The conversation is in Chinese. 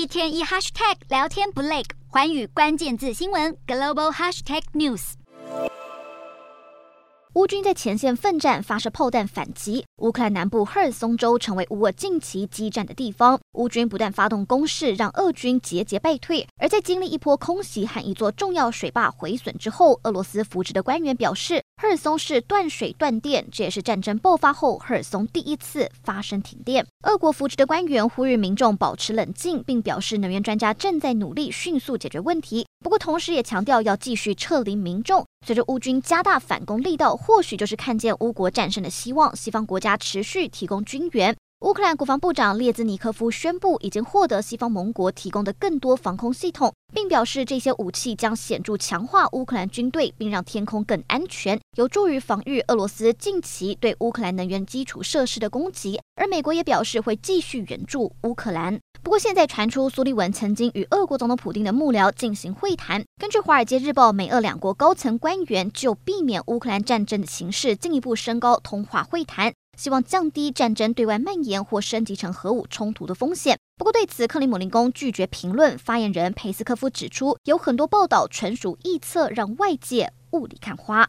一天一 hashtag 聊天不累，环宇关键字新闻 global hashtag news。乌军在前线奋战，发射炮弹反击。乌克兰南部赫尔松州成为乌俄近期激战的地方。乌军不断发动攻势，让俄军节节败退。而在经历一波空袭和一座重要水坝毁损之后，俄罗斯扶植的官员表示，赫尔松市断水断电，这也是战争爆发后赫尔松第一次发生停电。俄国扶持的官员呼吁民众保持冷静，并表示能源专家正在努力迅速解决问题。不过，同时也强调要继续撤离民众。随着乌军加大反攻力道，或许就是看见乌国战胜的希望。西方国家持续提供军援。乌克兰国防部长列兹尼科夫宣布，已经获得西方盟国提供的更多防空系统，并表示这些武器将显著强化乌克兰军队，并让天空更安全，有助于防御俄罗斯近期对乌克兰能源基础设施的攻击。而美国也表示会继续援助乌克兰。不过，现在传出苏利文曾经与俄国总统普丁的幕僚进行会谈。根据《华尔街日报》，美俄两国高层官员就避免乌克兰战争的形势进一步升高，通话会谈。希望降低战争对外蔓延或升级成核武冲突的风险。不过，对此克里姆林宫拒绝评论。发言人佩斯科夫指出，有很多报道纯属臆测，让外界雾里看花。